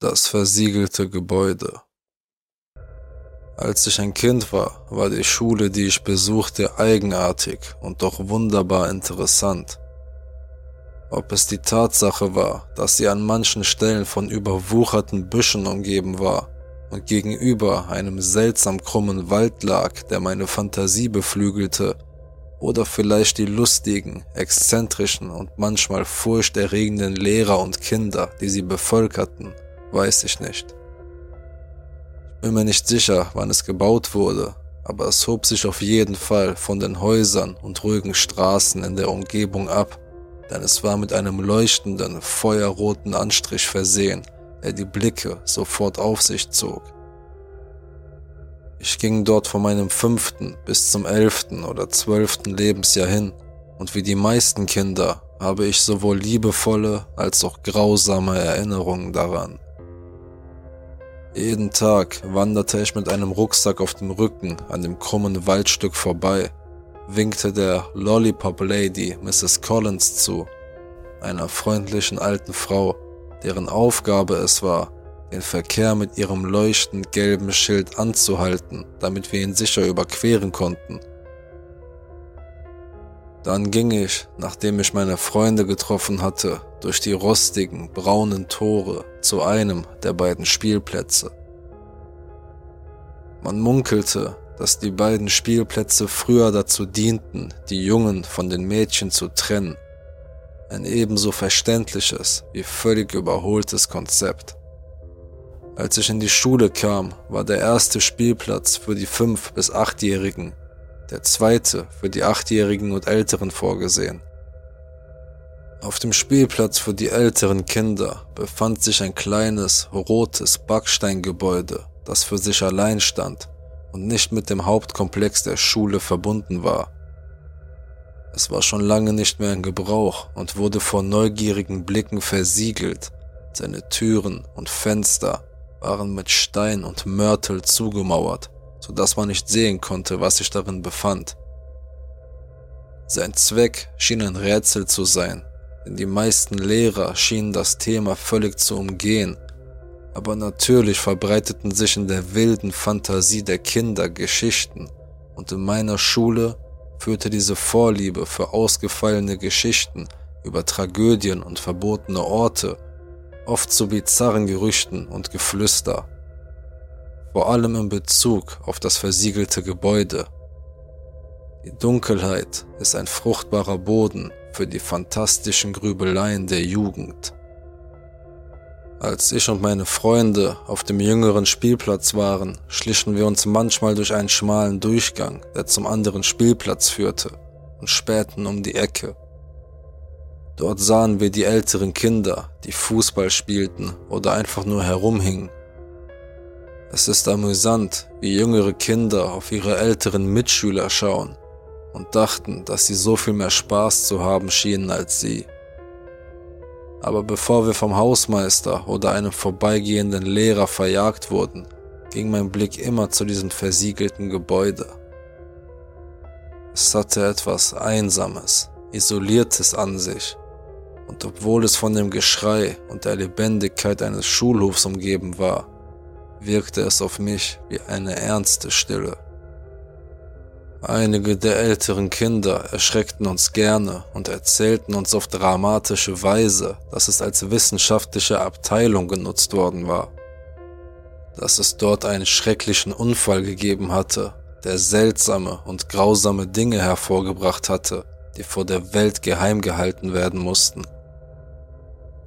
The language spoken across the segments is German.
Das versiegelte Gebäude. Als ich ein Kind war, war die Schule, die ich besuchte, eigenartig und doch wunderbar interessant. Ob es die Tatsache war, dass sie an manchen Stellen von überwucherten Büschen umgeben war und gegenüber einem seltsam krummen Wald lag, der meine Fantasie beflügelte, oder vielleicht die lustigen, exzentrischen und manchmal furchterregenden Lehrer und Kinder, die sie bevölkerten, weiß ich nicht. Ich bin mir nicht sicher, wann es gebaut wurde, aber es hob sich auf jeden Fall von den Häusern und ruhigen Straßen in der Umgebung ab, denn es war mit einem leuchtenden, feuerroten Anstrich versehen, der die Blicke sofort auf sich zog. Ich ging dort von meinem fünften bis zum elften oder zwölften Lebensjahr hin und wie die meisten Kinder habe ich sowohl liebevolle als auch grausame Erinnerungen daran. Jeden Tag wanderte ich mit einem Rucksack auf dem Rücken an dem krummen Waldstück vorbei, winkte der Lollipop Lady Mrs. Collins zu, einer freundlichen alten Frau, deren Aufgabe es war, den Verkehr mit ihrem leuchtend gelben Schild anzuhalten, damit wir ihn sicher überqueren konnten. Dann ging ich, nachdem ich meine Freunde getroffen hatte, durch die rostigen, braunen Tore zu einem der beiden Spielplätze. Man munkelte, dass die beiden Spielplätze früher dazu dienten, die Jungen von den Mädchen zu trennen. Ein ebenso verständliches wie völlig überholtes Konzept. Als ich in die Schule kam, war der erste Spielplatz für die 5- bis 8-Jährigen, der zweite für die 8-Jährigen und Älteren vorgesehen. Auf dem Spielplatz für die älteren Kinder befand sich ein kleines, rotes Backsteingebäude, das für sich allein stand und nicht mit dem Hauptkomplex der Schule verbunden war. Es war schon lange nicht mehr in Gebrauch und wurde vor neugierigen Blicken versiegelt. Seine Türen und Fenster waren mit Stein und Mörtel zugemauert, so dass man nicht sehen konnte, was sich darin befand. Sein Zweck schien ein Rätsel zu sein, die meisten Lehrer schienen das Thema völlig zu umgehen, aber natürlich verbreiteten sich in der wilden Fantasie der Kinder Geschichten, und in meiner Schule führte diese Vorliebe für ausgefallene Geschichten über Tragödien und verbotene Orte oft zu bizarren Gerüchten und Geflüster, vor allem in Bezug auf das versiegelte Gebäude. Die Dunkelheit ist ein fruchtbarer Boden für die fantastischen Grübeleien der Jugend. Als ich und meine Freunde auf dem jüngeren Spielplatz waren, schlichen wir uns manchmal durch einen schmalen Durchgang, der zum anderen Spielplatz führte, und spähten um die Ecke. Dort sahen wir die älteren Kinder, die Fußball spielten oder einfach nur herumhingen. Es ist amüsant, wie jüngere Kinder auf ihre älteren Mitschüler schauen und dachten, dass sie so viel mehr Spaß zu haben schienen als sie. Aber bevor wir vom Hausmeister oder einem vorbeigehenden Lehrer verjagt wurden, ging mein Blick immer zu diesem versiegelten Gebäude. Es hatte etwas Einsames, Isoliertes an sich und obwohl es von dem Geschrei und der Lebendigkeit eines Schulhofs umgeben war, wirkte es auf mich wie eine ernste Stille. Einige der älteren Kinder erschreckten uns gerne und erzählten uns auf dramatische Weise, dass es als wissenschaftliche Abteilung genutzt worden war. Dass es dort einen schrecklichen Unfall gegeben hatte, der seltsame und grausame Dinge hervorgebracht hatte, die vor der Welt geheim gehalten werden mussten.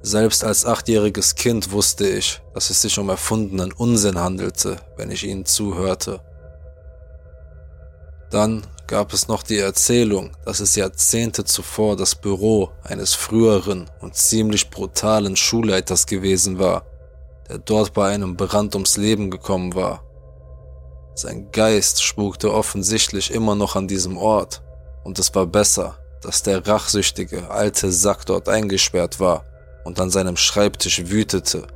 Selbst als achtjähriges Kind wusste ich, dass es sich um erfundenen Unsinn handelte, wenn ich ihnen zuhörte. Dann gab es noch die Erzählung, dass es Jahrzehnte zuvor das Büro eines früheren und ziemlich brutalen Schulleiters gewesen war, der dort bei einem Brand ums Leben gekommen war. Sein Geist spukte offensichtlich immer noch an diesem Ort, und es war besser, dass der rachsüchtige alte Sack dort eingesperrt war, und an seinem Schreibtisch wütete,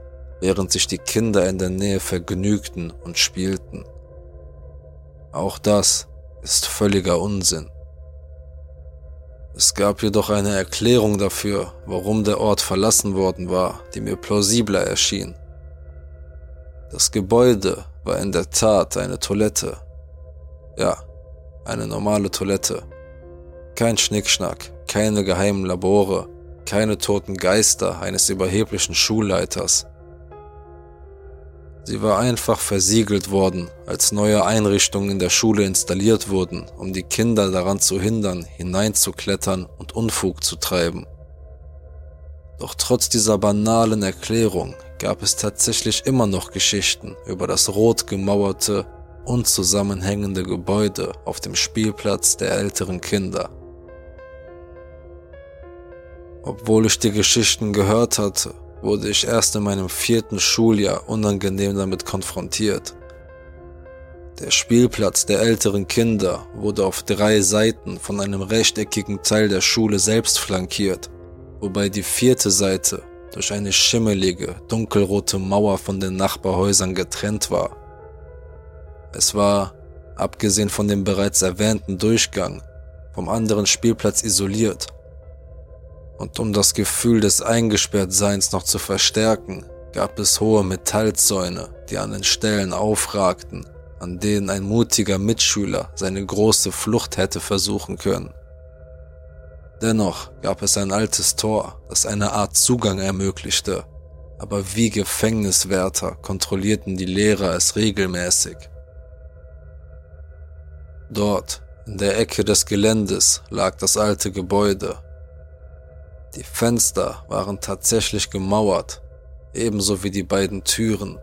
während sich die Kinder in der Nähe vergnügten und spielten. Auch das ist völliger Unsinn. Es gab jedoch eine Erklärung dafür, warum der Ort verlassen worden war, die mir plausibler erschien. Das Gebäude war in der Tat eine Toilette. Ja, eine normale Toilette. Kein Schnickschnack, keine geheimen Labore, keine toten Geister eines überheblichen Schulleiters. Sie war einfach versiegelt worden, als neue Einrichtungen in der Schule installiert wurden, um die Kinder daran zu hindern, hineinzuklettern und Unfug zu treiben. Doch trotz dieser banalen Erklärung gab es tatsächlich immer noch Geschichten über das rot gemauerte, unzusammenhängende Gebäude auf dem Spielplatz der älteren Kinder. Obwohl ich die Geschichten gehört hatte, wurde ich erst in meinem vierten Schuljahr unangenehm damit konfrontiert. Der Spielplatz der älteren Kinder wurde auf drei Seiten von einem rechteckigen Teil der Schule selbst flankiert, wobei die vierte Seite durch eine schimmelige, dunkelrote Mauer von den Nachbarhäusern getrennt war. Es war, abgesehen von dem bereits erwähnten Durchgang, vom anderen Spielplatz isoliert und um das Gefühl des Eingesperrtseins noch zu verstärken, gab es hohe Metallzäune, die an den Stellen aufragten, an denen ein mutiger Mitschüler seine große Flucht hätte versuchen können. Dennoch gab es ein altes Tor, das eine Art Zugang ermöglichte, aber wie Gefängniswärter kontrollierten die Lehrer es regelmäßig. Dort, in der Ecke des Geländes, lag das alte Gebäude, die Fenster waren tatsächlich gemauert, ebenso wie die beiden Türen,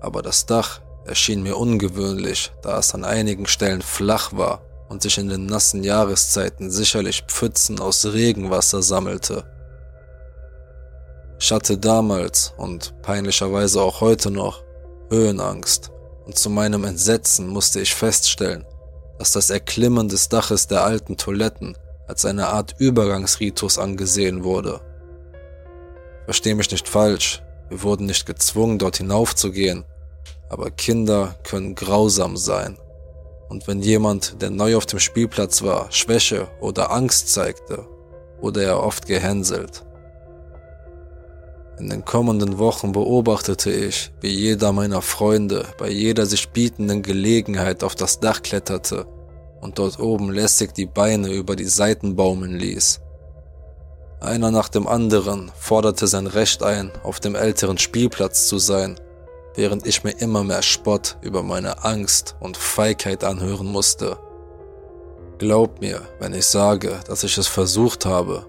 aber das Dach erschien mir ungewöhnlich, da es an einigen Stellen flach war und sich in den nassen Jahreszeiten sicherlich Pfützen aus Regenwasser sammelte. Ich hatte damals und peinlicherweise auch heute noch Höhenangst und zu meinem Entsetzen musste ich feststellen, dass das Erklimmen des Daches der alten Toiletten als eine Art Übergangsritus angesehen wurde. Versteh mich nicht falsch, wir wurden nicht gezwungen, dort hinaufzugehen, aber Kinder können grausam sein. Und wenn jemand, der neu auf dem Spielplatz war, Schwäche oder Angst zeigte, wurde er oft gehänselt. In den kommenden Wochen beobachtete ich, wie jeder meiner Freunde bei jeder sich bietenden Gelegenheit auf das Dach kletterte und dort oben lässig die Beine über die Seiten baumeln ließ. Einer nach dem anderen forderte sein Recht ein, auf dem älteren Spielplatz zu sein, während ich mir immer mehr Spott über meine Angst und Feigheit anhören musste. Glaub mir, wenn ich sage, dass ich es versucht habe.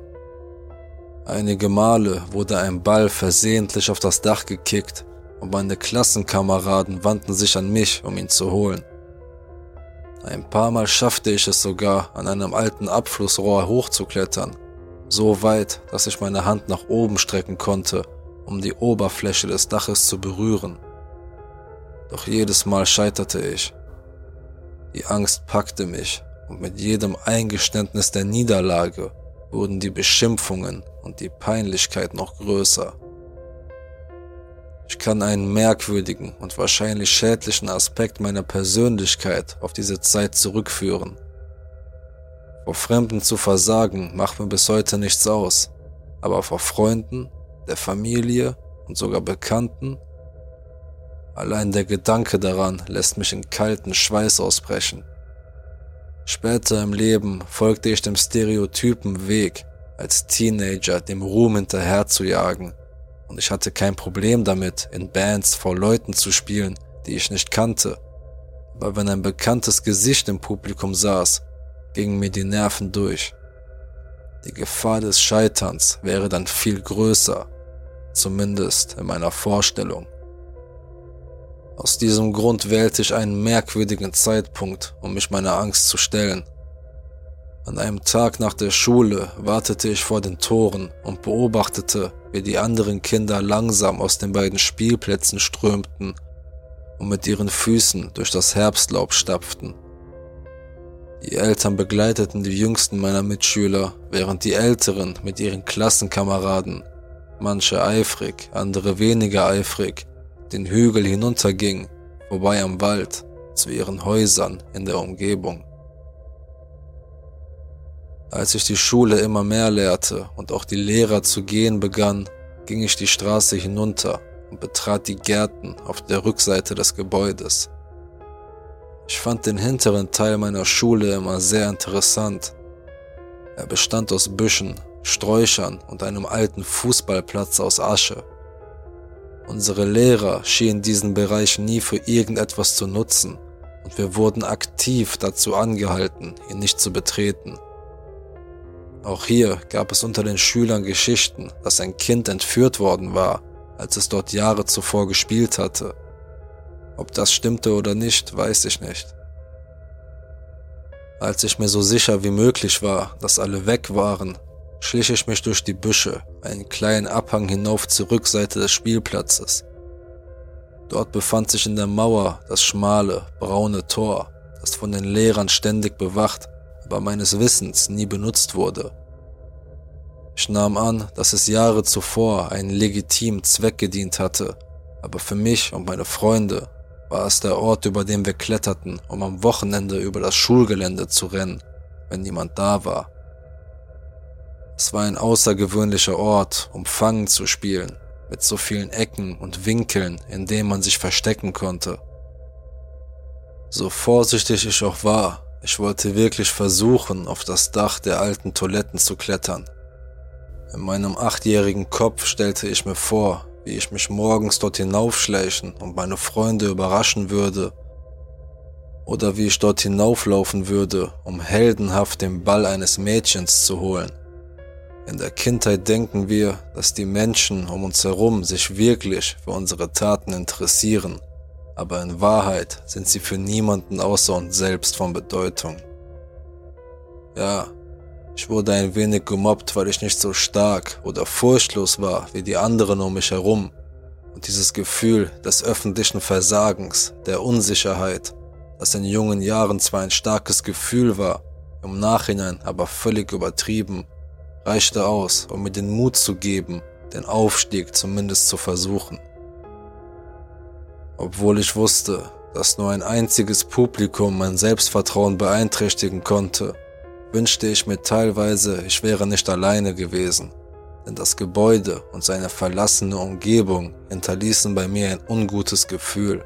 Einige Male wurde ein Ball versehentlich auf das Dach gekickt und meine Klassenkameraden wandten sich an mich, um ihn zu holen. Ein paar Mal schaffte ich es sogar, an einem alten Abflussrohr hochzuklettern, so weit, dass ich meine Hand nach oben strecken konnte, um die Oberfläche des Daches zu berühren. Doch jedes Mal scheiterte ich. Die Angst packte mich und mit jedem Eingeständnis der Niederlage wurden die Beschimpfungen und die Peinlichkeit noch größer. Ich kann einen merkwürdigen und wahrscheinlich schädlichen Aspekt meiner Persönlichkeit auf diese Zeit zurückführen. Vor Fremden zu versagen macht mir bis heute nichts aus, aber vor Freunden, der Familie und sogar Bekannten, allein der Gedanke daran lässt mich in kalten Schweiß ausbrechen. Später im Leben folgte ich dem stereotypen Weg, als Teenager dem Ruhm hinterher zu jagen und ich hatte kein Problem damit, in Bands vor Leuten zu spielen, die ich nicht kannte. Aber wenn ein bekanntes Gesicht im Publikum saß, gingen mir die Nerven durch. Die Gefahr des Scheiterns wäre dann viel größer, zumindest in meiner Vorstellung. Aus diesem Grund wählte ich einen merkwürdigen Zeitpunkt, um mich meiner Angst zu stellen. An einem Tag nach der Schule wartete ich vor den Toren und beobachtete, wie die anderen Kinder langsam aus den beiden Spielplätzen strömten und mit ihren Füßen durch das Herbstlaub stapften. Die Eltern begleiteten die jüngsten meiner Mitschüler, während die Älteren mit ihren Klassenkameraden, manche eifrig, andere weniger eifrig, den Hügel hinuntergingen, vorbei am Wald, zu ihren Häusern in der Umgebung. Als ich die Schule immer mehr lehrte und auch die Lehrer zu gehen begann, ging ich die Straße hinunter, und betrat die Gärten auf der Rückseite des Gebäudes. Ich fand den hinteren Teil meiner Schule immer sehr interessant. Er bestand aus Büschen, Sträuchern und einem alten Fußballplatz aus Asche. Unsere Lehrer schienen diesen Bereich nie für irgendetwas zu nutzen und wir wurden aktiv dazu angehalten, ihn nicht zu betreten. Auch hier gab es unter den Schülern Geschichten, dass ein Kind entführt worden war, als es dort Jahre zuvor gespielt hatte. Ob das stimmte oder nicht, weiß ich nicht. Als ich mir so sicher wie möglich war, dass alle weg waren, schlich ich mich durch die Büsche, einen kleinen Abhang hinauf zur Rückseite des Spielplatzes. Dort befand sich in der Mauer das schmale, braune Tor, das von den Lehrern ständig bewacht, aber meines Wissens nie benutzt wurde. Ich nahm an, dass es Jahre zuvor einen legitimen Zweck gedient hatte, aber für mich und meine Freunde war es der Ort, über den wir kletterten, um am Wochenende über das Schulgelände zu rennen, wenn niemand da war. Es war ein außergewöhnlicher Ort, um Fangen zu spielen, mit so vielen Ecken und Winkeln, in denen man sich verstecken konnte. So vorsichtig ich auch war, ich wollte wirklich versuchen, auf das Dach der alten Toiletten zu klettern. In meinem achtjährigen Kopf stellte ich mir vor, wie ich mich morgens dort hinaufschleichen und meine Freunde überraschen würde, oder wie ich dort hinauflaufen würde, um heldenhaft den Ball eines Mädchens zu holen. In der Kindheit denken wir, dass die Menschen um uns herum sich wirklich für unsere Taten interessieren, aber in Wahrheit sind sie für niemanden außer uns selbst von Bedeutung. Ja, ich wurde ein wenig gemobbt, weil ich nicht so stark oder furchtlos war wie die anderen um mich herum. Und dieses Gefühl des öffentlichen Versagens, der Unsicherheit, das in jungen Jahren zwar ein starkes Gefühl war, im Nachhinein aber völlig übertrieben, reichte aus, um mir den Mut zu geben, den Aufstieg zumindest zu versuchen. Obwohl ich wusste, dass nur ein einziges Publikum mein Selbstvertrauen beeinträchtigen konnte, wünschte ich mir teilweise, ich wäre nicht alleine gewesen, denn das Gebäude und seine verlassene Umgebung hinterließen bei mir ein ungutes Gefühl.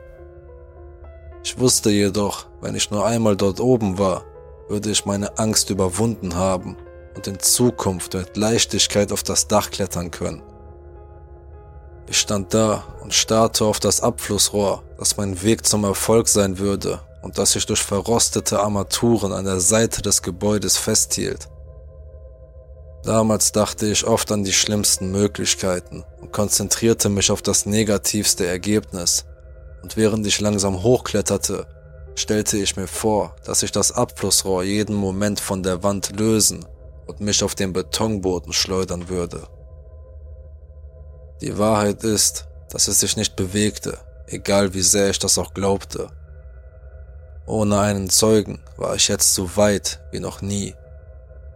Ich wusste jedoch, wenn ich nur einmal dort oben war, würde ich meine Angst überwunden haben und in Zukunft mit Leichtigkeit auf das Dach klettern können. Ich stand da und starrte auf das Abflussrohr, das mein Weg zum Erfolg sein würde und das sich durch verrostete Armaturen an der Seite des Gebäudes festhielt. Damals dachte ich oft an die schlimmsten Möglichkeiten und konzentrierte mich auf das negativste Ergebnis. Und während ich langsam hochkletterte, stellte ich mir vor, dass ich das Abflussrohr jeden Moment von der Wand lösen und mich auf den Betonboden schleudern würde. Die Wahrheit ist, dass es sich nicht bewegte, egal wie sehr ich das auch glaubte. Ohne einen Zeugen war ich jetzt so weit wie noch nie,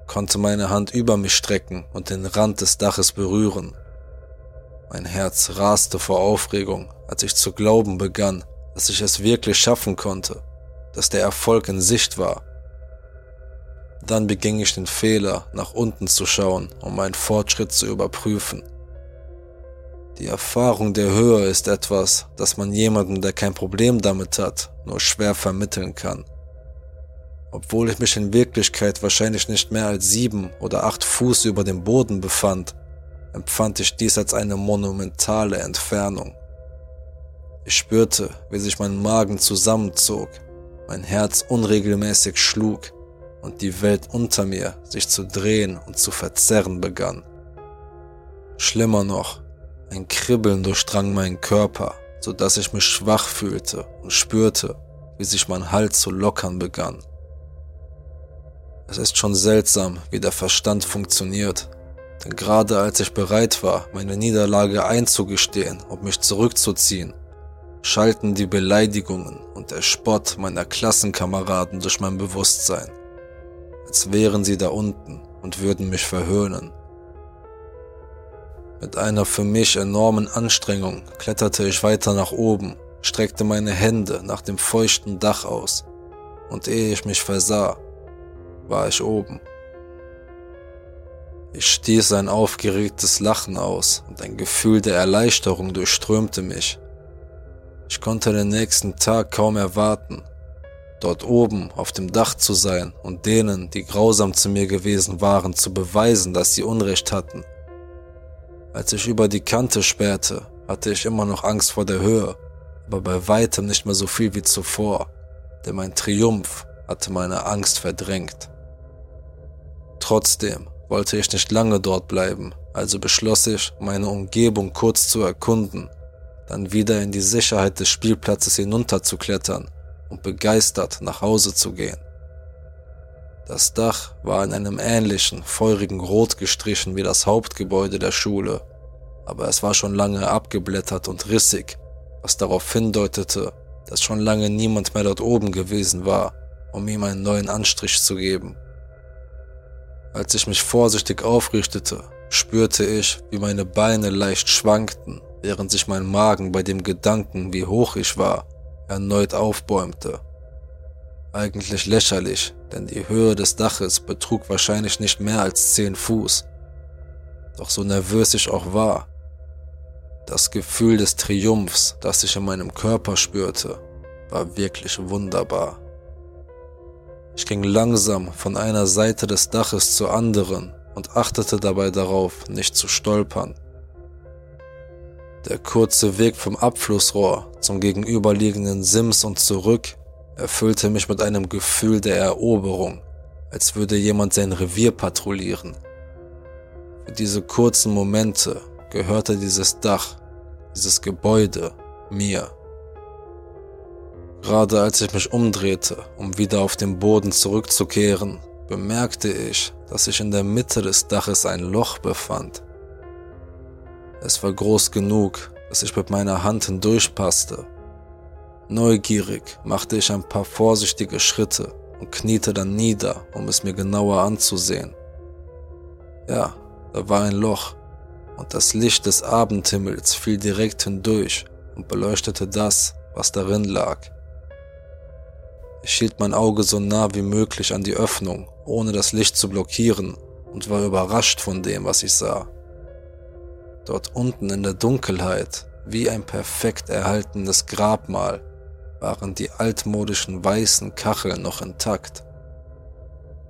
konnte meine Hand über mich strecken und den Rand des Daches berühren. Mein Herz raste vor Aufregung, als ich zu glauben begann, dass ich es wirklich schaffen konnte, dass der Erfolg in Sicht war dann beging ich den Fehler, nach unten zu schauen, um meinen Fortschritt zu überprüfen. Die Erfahrung der Höhe ist etwas, das man jemandem, der kein Problem damit hat, nur schwer vermitteln kann. Obwohl ich mich in Wirklichkeit wahrscheinlich nicht mehr als sieben oder acht Fuß über dem Boden befand, empfand ich dies als eine monumentale Entfernung. Ich spürte, wie sich mein Magen zusammenzog, mein Herz unregelmäßig schlug und die Welt unter mir sich zu drehen und zu verzerren begann. Schlimmer noch, ein Kribbeln durchdrang meinen Körper, so dass ich mich schwach fühlte und spürte, wie sich mein Hals zu lockern begann. Es ist schon seltsam, wie der Verstand funktioniert, denn gerade als ich bereit war, meine Niederlage einzugestehen und mich zurückzuziehen, schalten die Beleidigungen und der Spott meiner Klassenkameraden durch mein Bewusstsein als wären sie da unten und würden mich verhöhnen. Mit einer für mich enormen Anstrengung kletterte ich weiter nach oben, streckte meine Hände nach dem feuchten Dach aus, und ehe ich mich versah, war ich oben. Ich stieß ein aufgeregtes Lachen aus und ein Gefühl der Erleichterung durchströmte mich. Ich konnte den nächsten Tag kaum erwarten, dort oben auf dem Dach zu sein und denen, die grausam zu mir gewesen waren, zu beweisen, dass sie Unrecht hatten. Als ich über die Kante spähte, hatte ich immer noch Angst vor der Höhe, aber bei weitem nicht mehr so viel wie zuvor, denn mein Triumph hatte meine Angst verdrängt. Trotzdem wollte ich nicht lange dort bleiben, also beschloss ich, meine Umgebung kurz zu erkunden, dann wieder in die Sicherheit des Spielplatzes hinunterzuklettern und begeistert nach Hause zu gehen. Das Dach war in einem ähnlichen, feurigen Rot gestrichen wie das Hauptgebäude der Schule, aber es war schon lange abgeblättert und rissig, was darauf hindeutete, dass schon lange niemand mehr dort oben gewesen war, um ihm einen neuen Anstrich zu geben. Als ich mich vorsichtig aufrichtete, spürte ich, wie meine Beine leicht schwankten, während sich mein Magen bei dem Gedanken, wie hoch ich war, erneut aufbäumte. Eigentlich lächerlich, denn die Höhe des Daches betrug wahrscheinlich nicht mehr als zehn Fuß. Doch so nervös ich auch war, das Gefühl des Triumphs, das ich in meinem Körper spürte, war wirklich wunderbar. Ich ging langsam von einer Seite des Daches zur anderen und achtete dabei darauf, nicht zu stolpern. Der kurze Weg vom Abflussrohr zum gegenüberliegenden Sims und zurück erfüllte mich mit einem Gefühl der Eroberung, als würde jemand sein Revier patrouillieren. Für diese kurzen Momente gehörte dieses Dach, dieses Gebäude mir. Gerade als ich mich umdrehte, um wieder auf den Boden zurückzukehren, bemerkte ich, dass sich in der Mitte des Daches ein Loch befand. Es war groß genug, dass ich mit meiner Hand hindurchpasste. Neugierig machte ich ein paar vorsichtige Schritte und kniete dann nieder, um es mir genauer anzusehen. Ja, da war ein Loch, und das Licht des Abendhimmels fiel direkt hindurch und beleuchtete das, was darin lag. Ich hielt mein Auge so nah wie möglich an die Öffnung, ohne das Licht zu blockieren, und war überrascht von dem, was ich sah. Dort unten in der Dunkelheit, wie ein perfekt erhaltenes Grabmal, waren die altmodischen weißen Kacheln noch intakt.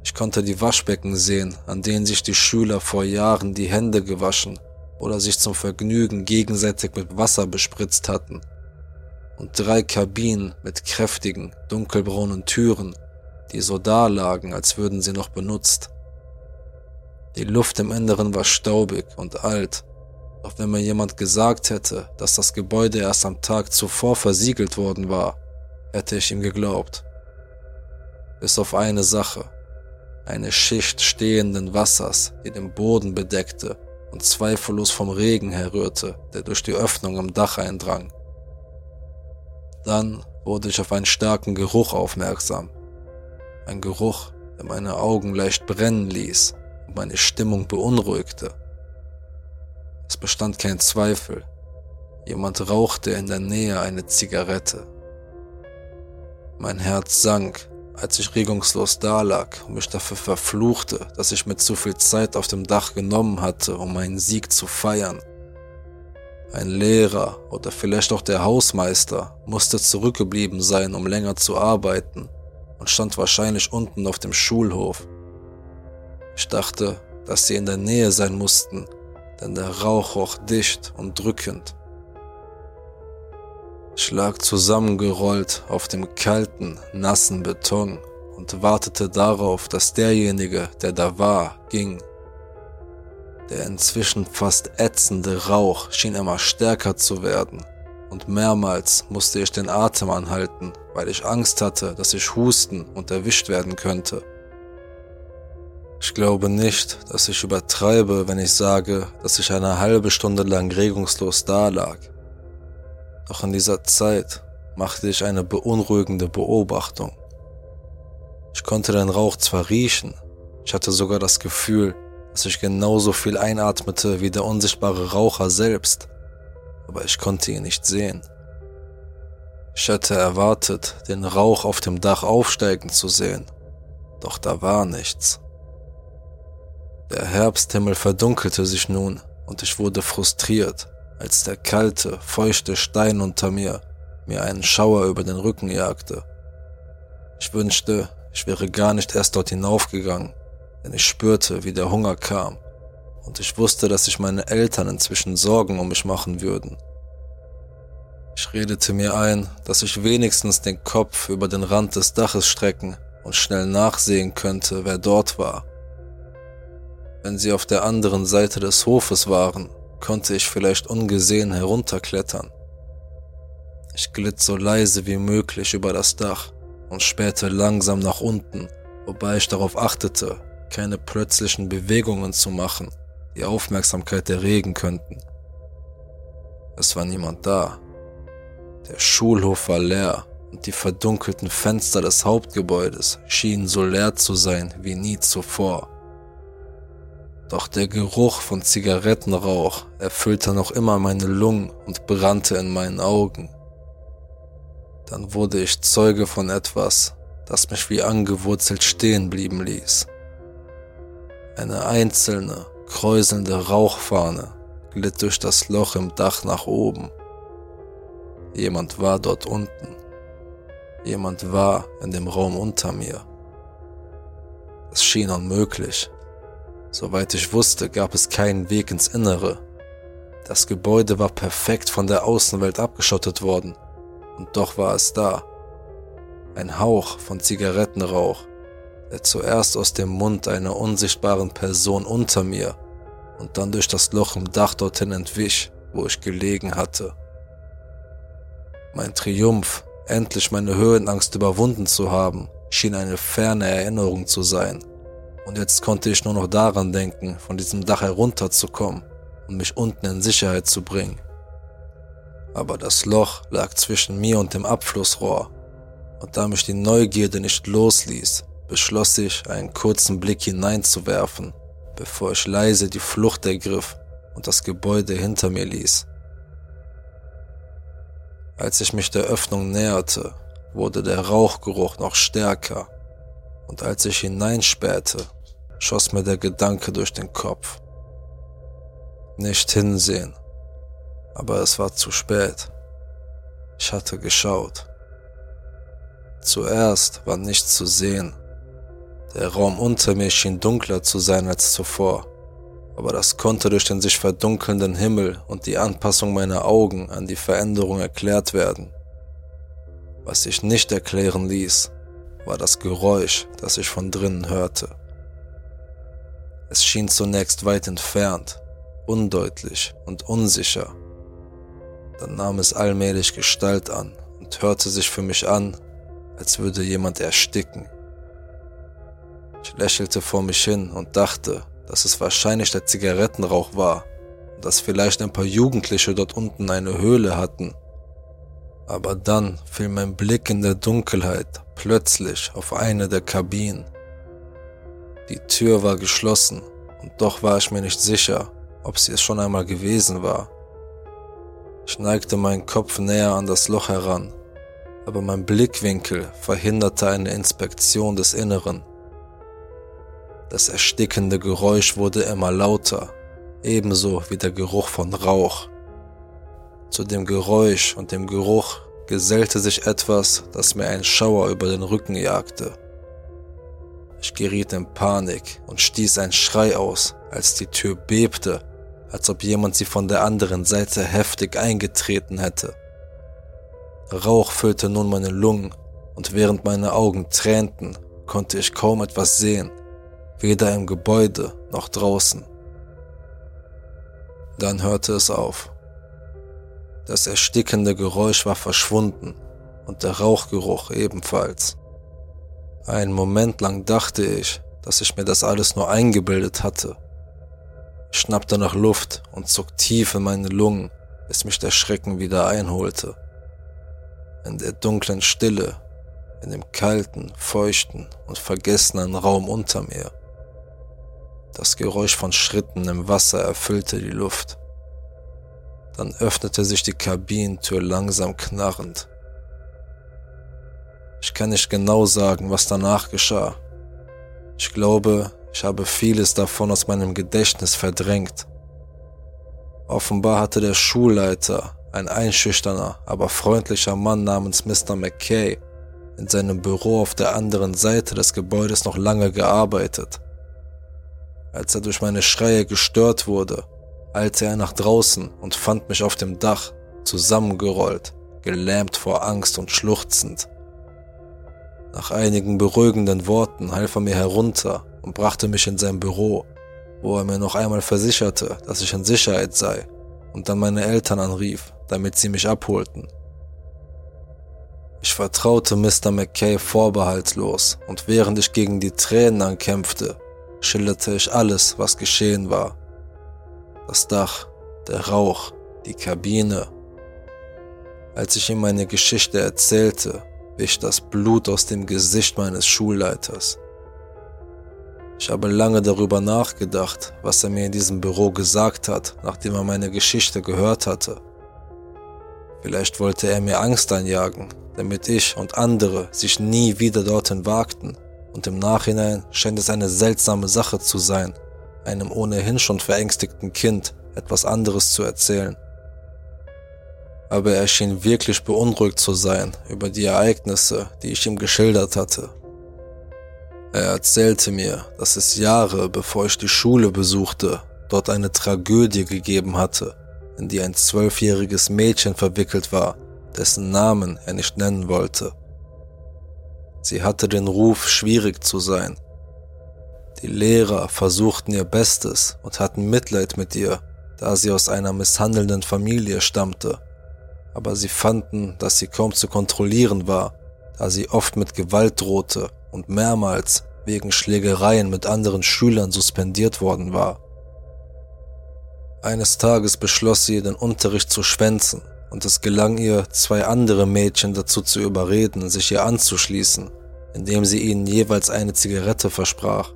Ich konnte die Waschbecken sehen, an denen sich die Schüler vor Jahren die Hände gewaschen oder sich zum Vergnügen gegenseitig mit Wasser bespritzt hatten und drei Kabinen mit kräftigen, dunkelbraunen Türen, die so dalagen, als würden sie noch benutzt. Die Luft im Inneren war staubig und alt, doch wenn mir jemand gesagt hätte, dass das Gebäude erst am Tag zuvor versiegelt worden war, hätte ich ihm geglaubt. Bis auf eine Sache, eine Schicht stehenden Wassers, die den Boden bedeckte und zweifellos vom Regen herrührte, der durch die Öffnung im Dach eindrang. Dann wurde ich auf einen starken Geruch aufmerksam. Ein Geruch, der meine Augen leicht brennen ließ und meine Stimmung beunruhigte. Es bestand kein Zweifel. Jemand rauchte in der Nähe eine Zigarette. Mein Herz sank, als ich regungslos dalag und mich dafür verfluchte, dass ich mir zu viel Zeit auf dem Dach genommen hatte, um meinen Sieg zu feiern. Ein Lehrer oder vielleicht auch der Hausmeister musste zurückgeblieben sein, um länger zu arbeiten und stand wahrscheinlich unten auf dem Schulhof. Ich dachte, dass sie in der Nähe sein mussten, denn der Rauch roch dicht und drückend. Ich lag zusammengerollt auf dem kalten, nassen Beton und wartete darauf, dass derjenige, der da war, ging. Der inzwischen fast ätzende Rauch schien immer stärker zu werden, und mehrmals musste ich den Atem anhalten, weil ich Angst hatte, dass ich husten und erwischt werden könnte. Ich glaube nicht, dass ich übertreibe, wenn ich sage, dass ich eine halbe Stunde lang regungslos dalag. Doch in dieser Zeit machte ich eine beunruhigende Beobachtung. Ich konnte den Rauch zwar riechen, ich hatte sogar das Gefühl, dass ich genauso viel einatmete wie der unsichtbare Raucher selbst, aber ich konnte ihn nicht sehen. Ich hätte erwartet, den Rauch auf dem Dach aufsteigen zu sehen, doch da war nichts. Der Herbsthimmel verdunkelte sich nun und ich wurde frustriert, als der kalte, feuchte Stein unter mir mir einen Schauer über den Rücken jagte. Ich wünschte, ich wäre gar nicht erst dort hinaufgegangen, denn ich spürte, wie der Hunger kam, und ich wusste, dass sich meine Eltern inzwischen Sorgen um mich machen würden. Ich redete mir ein, dass ich wenigstens den Kopf über den Rand des Daches strecken und schnell nachsehen könnte, wer dort war. Wenn sie auf der anderen Seite des Hofes waren, konnte ich vielleicht ungesehen herunterklettern. Ich glitt so leise wie möglich über das Dach und spähte langsam nach unten, wobei ich darauf achtete, keine plötzlichen Bewegungen zu machen, die Aufmerksamkeit erregen könnten. Es war niemand da. Der Schulhof war leer und die verdunkelten Fenster des Hauptgebäudes schienen so leer zu sein wie nie zuvor. Doch der Geruch von Zigarettenrauch erfüllte noch immer meine Lungen und brannte in meinen Augen. Dann wurde ich Zeuge von etwas, das mich wie angewurzelt stehen blieben ließ. Eine einzelne, kräuselnde Rauchfahne glitt durch das Loch im Dach nach oben. Jemand war dort unten. Jemand war in dem Raum unter mir. Es schien unmöglich. Soweit ich wusste, gab es keinen Weg ins Innere. Das Gebäude war perfekt von der Außenwelt abgeschottet worden. Und doch war es da. Ein Hauch von Zigarettenrauch, der zuerst aus dem Mund einer unsichtbaren Person unter mir und dann durch das Loch im Dach dorthin entwich, wo ich gelegen hatte. Mein Triumph, endlich meine Höhenangst überwunden zu haben, schien eine ferne Erinnerung zu sein. Und jetzt konnte ich nur noch daran denken, von diesem Dach herunterzukommen und mich unten in Sicherheit zu bringen. Aber das Loch lag zwischen mir und dem Abflussrohr, und da mich die Neugierde nicht losließ, beschloss ich, einen kurzen Blick hineinzuwerfen, bevor ich leise die Flucht ergriff und das Gebäude hinter mir ließ. Als ich mich der Öffnung näherte, wurde der Rauchgeruch noch stärker, und als ich hineinspähte, schoss mir der Gedanke durch den Kopf. Nicht hinsehen, aber es war zu spät. Ich hatte geschaut. Zuerst war nichts zu sehen. Der Raum unter mir schien dunkler zu sein als zuvor aber das konnte durch den sich verdunkelnden Himmel und die Anpassung meiner Augen an die Veränderung erklärt werden. Was sich nicht erklären ließ, war das Geräusch, das ich von drinnen hörte. Es schien zunächst weit entfernt, undeutlich und unsicher. Dann nahm es allmählich Gestalt an und hörte sich für mich an, als würde jemand ersticken. Ich lächelte vor mich hin und dachte, dass es wahrscheinlich der Zigarettenrauch war und dass vielleicht ein paar Jugendliche dort unten eine Höhle hatten. Aber dann fiel mein Blick in der Dunkelheit plötzlich auf eine der Kabinen. Die Tür war geschlossen und doch war ich mir nicht sicher, ob sie es schon einmal gewesen war. Ich neigte meinen Kopf näher an das Loch heran, aber mein Blickwinkel verhinderte eine Inspektion des Inneren. Das erstickende Geräusch wurde immer lauter, ebenso wie der Geruch von Rauch. Zu dem Geräusch und dem Geruch gesellte sich etwas, das mir einen Schauer über den Rücken jagte. Ich geriet in Panik und stieß einen Schrei aus, als die Tür bebte, als ob jemand sie von der anderen Seite heftig eingetreten hätte. Rauch füllte nun meine Lungen, und während meine Augen tränten, konnte ich kaum etwas sehen weder im Gebäude noch draußen. Dann hörte es auf. Das erstickende Geräusch war verschwunden und der Rauchgeruch ebenfalls. Einen Moment lang dachte ich, dass ich mir das alles nur eingebildet hatte. Ich schnappte nach Luft und zog tief in meine Lungen, bis mich der Schrecken wieder einholte. In der dunklen Stille, in dem kalten, feuchten und vergessenen Raum unter mir das Geräusch von Schritten im Wasser erfüllte die Luft. Dann öffnete sich die Kabinentür langsam knarrend. Ich kann nicht genau sagen, was danach geschah. Ich glaube, Ich habe vieles davon aus meinem Gedächtnis verdrängt. Offenbar hatte der Schulleiter, ein einschüchterner, aber freundlicher Mann namens Mr. McKay, in seinem Büro auf der anderen Seite des Gebäudes noch lange gearbeitet. Als er durch meine Schreie gestört wurde, eilte er nach draußen und fand mich auf dem Dach, zusammengerollt, gelähmt vor Angst und schluchzend. Nach einigen beruhigenden Worten half er mir herunter und brachte mich in sein Büro, wo er mir noch einmal versicherte, dass ich in Sicherheit sei und dann meine Eltern anrief, damit sie mich abholten. Ich vertraute Mr. McKay vorbehaltlos und während ich gegen die Tränen ankämpfte, schilderte ich alles, was geschehen war. Das Dach, der Rauch, die Kabine. Als ich ihm meine Geschichte erzählte, wich das Blut aus dem Gesicht meines Schulleiters. Ich habe lange darüber nachgedacht, was er mir in diesem Büro gesagt hat, nachdem er meine Geschichte gehört hatte. Vielleicht wollte er mir Angst einjagen, damit ich und andere sich nie wieder dorthin wagten, und im Nachhinein scheint es eine seltsame Sache zu sein, einem ohnehin schon verängstigten Kind etwas anderes zu erzählen. Aber er schien wirklich beunruhigt zu sein über die Ereignisse, die ich ihm geschildert hatte. Er erzählte mir, dass es Jahre bevor ich die Schule besuchte, dort eine Tragödie gegeben hatte, in die ein zwölfjähriges Mädchen verwickelt war, dessen Namen er nicht nennen wollte. Sie hatte den Ruf, schwierig zu sein. Die Lehrer versuchten ihr Bestes und hatten Mitleid mit ihr, da sie aus einer misshandelnden Familie stammte. Aber sie fanden, dass sie kaum zu kontrollieren war, da sie oft mit Gewalt drohte und mehrmals wegen Schlägereien mit anderen Schülern suspendiert worden war. Eines Tages beschloss sie, den Unterricht zu schwänzen, und es gelang ihr, zwei andere Mädchen dazu zu überreden, sich ihr anzuschließen, indem sie ihnen jeweils eine Zigarette versprach.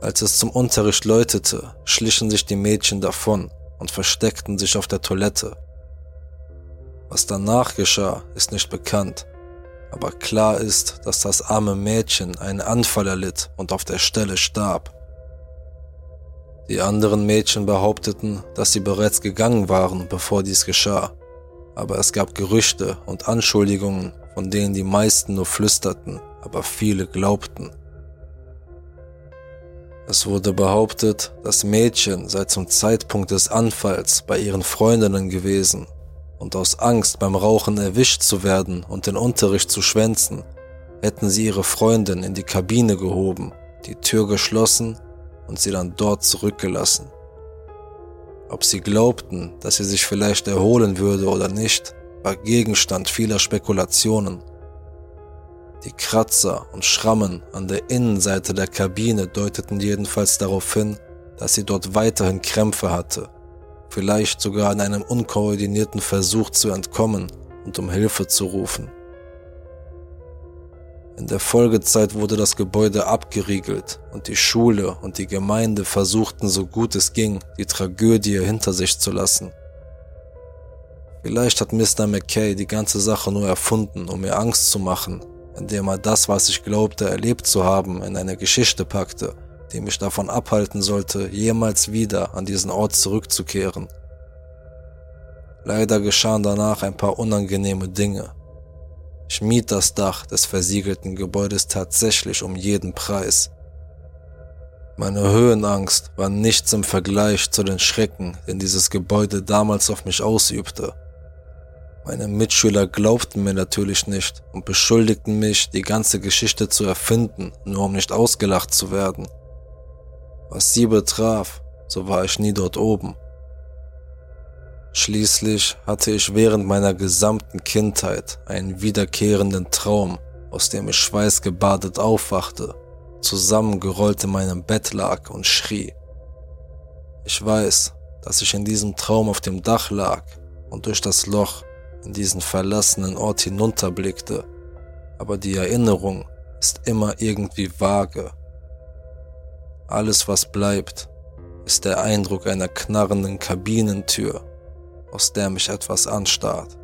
Als es zum Unterricht läutete, schlichen sich die Mädchen davon und versteckten sich auf der Toilette. Was danach geschah, ist nicht bekannt, aber klar ist, dass das arme Mädchen einen Anfall erlitt und auf der Stelle starb. Die anderen Mädchen behaupteten, dass sie bereits gegangen waren, bevor dies geschah, aber es gab Gerüchte und Anschuldigungen, von denen die meisten nur flüsterten, aber viele glaubten. Es wurde behauptet, das Mädchen sei zum Zeitpunkt des Anfalls bei ihren Freundinnen gewesen und aus Angst beim Rauchen erwischt zu werden und den Unterricht zu schwänzen, hätten sie ihre Freundin in die Kabine gehoben, die Tür geschlossen und sie dann dort zurückgelassen. Ob sie glaubten, dass sie sich vielleicht erholen würde oder nicht, war Gegenstand vieler Spekulationen. Die Kratzer und Schrammen an der Innenseite der Kabine deuteten jedenfalls darauf hin, dass sie dort weiterhin Krämpfe hatte vielleicht sogar in einem unkoordinierten Versuch zu entkommen und um Hilfe zu rufen. In der Folgezeit wurde das Gebäude abgeriegelt und die Schule und die Gemeinde versuchten so gut es ging, die Tragödie hinter sich zu lassen. Vielleicht hat Mr. McKay die ganze Sache nur erfunden, um mir Angst zu machen, indem er das, was ich glaubte erlebt zu haben, in eine Geschichte packte die mich davon abhalten sollte, jemals wieder an diesen Ort zurückzukehren. Leider geschahen danach ein paar unangenehme Dinge. Ich mied das Dach des versiegelten Gebäudes tatsächlich um jeden Preis. Meine Höhenangst war nichts im Vergleich zu den Schrecken, den dieses Gebäude damals auf mich ausübte. Meine Mitschüler glaubten mir natürlich nicht und beschuldigten mich, die ganze Geschichte zu erfinden, nur um nicht ausgelacht zu werden. Was sie betraf, so war ich nie dort oben. Schließlich hatte ich während meiner gesamten Kindheit einen wiederkehrenden Traum, aus dem ich schweißgebadet aufwachte, zusammengerollt in meinem Bett lag und schrie. Ich weiß, dass ich in diesem Traum auf dem Dach lag und durch das Loch in diesen verlassenen Ort hinunterblickte, aber die Erinnerung ist immer irgendwie vage alles, was bleibt, ist der Eindruck einer knarrenden Kabinentür, aus der mich etwas anstarrt.